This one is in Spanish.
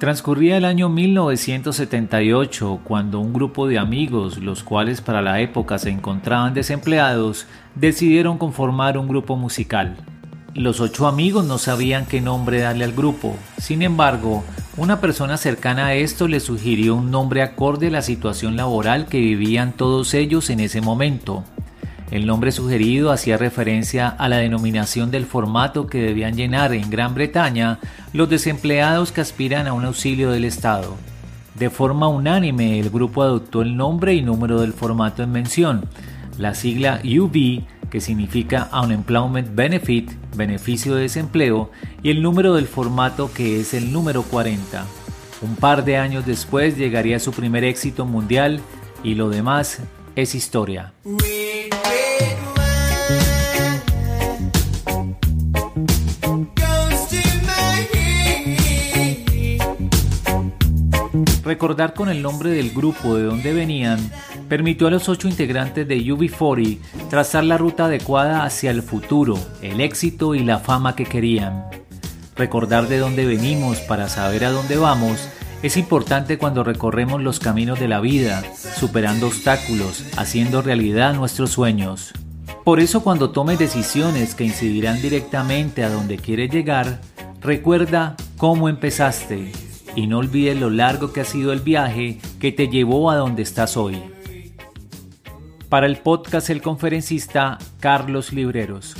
Transcurría el año 1978 cuando un grupo de amigos, los cuales para la época se encontraban desempleados, decidieron conformar un grupo musical. Los ocho amigos no sabían qué nombre darle al grupo, sin embargo, una persona cercana a esto les sugirió un nombre acorde a la situación laboral que vivían todos ellos en ese momento. El nombre sugerido hacía referencia a la denominación del formato que debían llenar en Gran Bretaña los desempleados que aspiran a un auxilio del Estado. De forma unánime, el grupo adoptó el nombre y número del formato en mención, la sigla UB, que significa Unemployment Benefit, beneficio de desempleo, y el número del formato que es el número 40. Un par de años después llegaría su primer éxito mundial y lo demás es historia. Recordar con el nombre del grupo de donde venían permitió a los ocho integrantes de UB40 trazar la ruta adecuada hacia el futuro, el éxito y la fama que querían. Recordar de dónde venimos para saber a dónde vamos es importante cuando recorremos los caminos de la vida, superando obstáculos, haciendo realidad nuestros sueños. Por eso cuando tomes decisiones que incidirán directamente a donde quieres llegar, recuerda cómo empezaste y no olvides lo largo que ha sido el viaje que te llevó a donde estás hoy. Para el podcast El Conferencista Carlos Libreros.